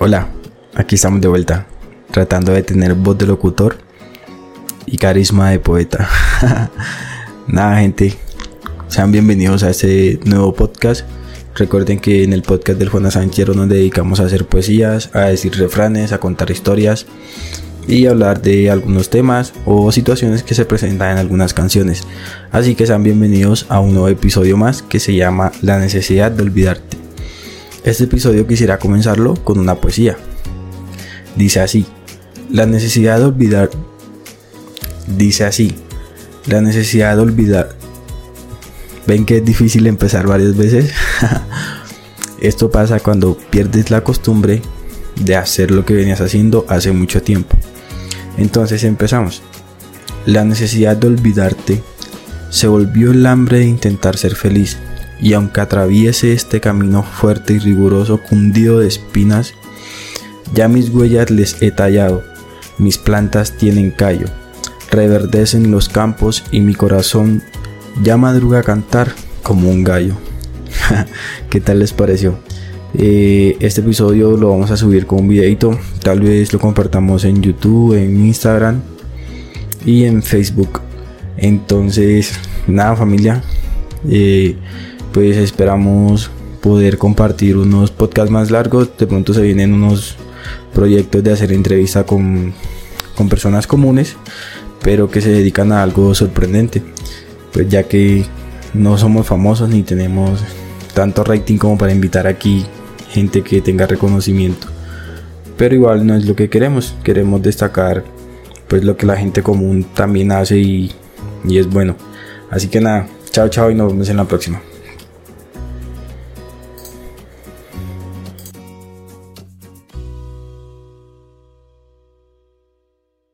Hola, aquí estamos de vuelta, tratando de tener voz de locutor y carisma de poeta. Nada, gente, sean bienvenidos a este nuevo podcast. Recuerden que en el podcast del Juan Sánchez nos dedicamos a hacer poesías, a decir refranes, a contar historias y hablar de algunos temas o situaciones que se presentan en algunas canciones. Así que sean bienvenidos a un nuevo episodio más que se llama La necesidad de olvidarte. Este episodio quisiera comenzarlo con una poesía. Dice así, la necesidad de olvidar... Dice así, la necesidad de olvidar... ¿Ven que es difícil empezar varias veces? Esto pasa cuando pierdes la costumbre de hacer lo que venías haciendo hace mucho tiempo. Entonces empezamos. La necesidad de olvidarte se volvió el hambre de intentar ser feliz y aunque atraviese este camino fuerte y riguroso cundido de espinas, ya mis huellas les he tallado, mis plantas tienen callo, reverdecen los campos y mi corazón ya madruga a cantar como un gallo. ¿Qué tal les pareció? Eh, este episodio lo vamos a subir con un videito, tal vez lo compartamos en YouTube, en Instagram y en Facebook. Entonces, nada familia. Eh, pues esperamos poder compartir unos podcasts más largos. De pronto se vienen unos proyectos de hacer entrevista con, con personas comunes, pero que se dedican a algo sorprendente. Pues ya que no somos famosos ni tenemos tanto rating como para invitar aquí gente que tenga reconocimiento. Pero igual no es lo que queremos. Queremos destacar pues lo que la gente común también hace y, y es bueno. Así que nada, chao chao y nos vemos en la próxima.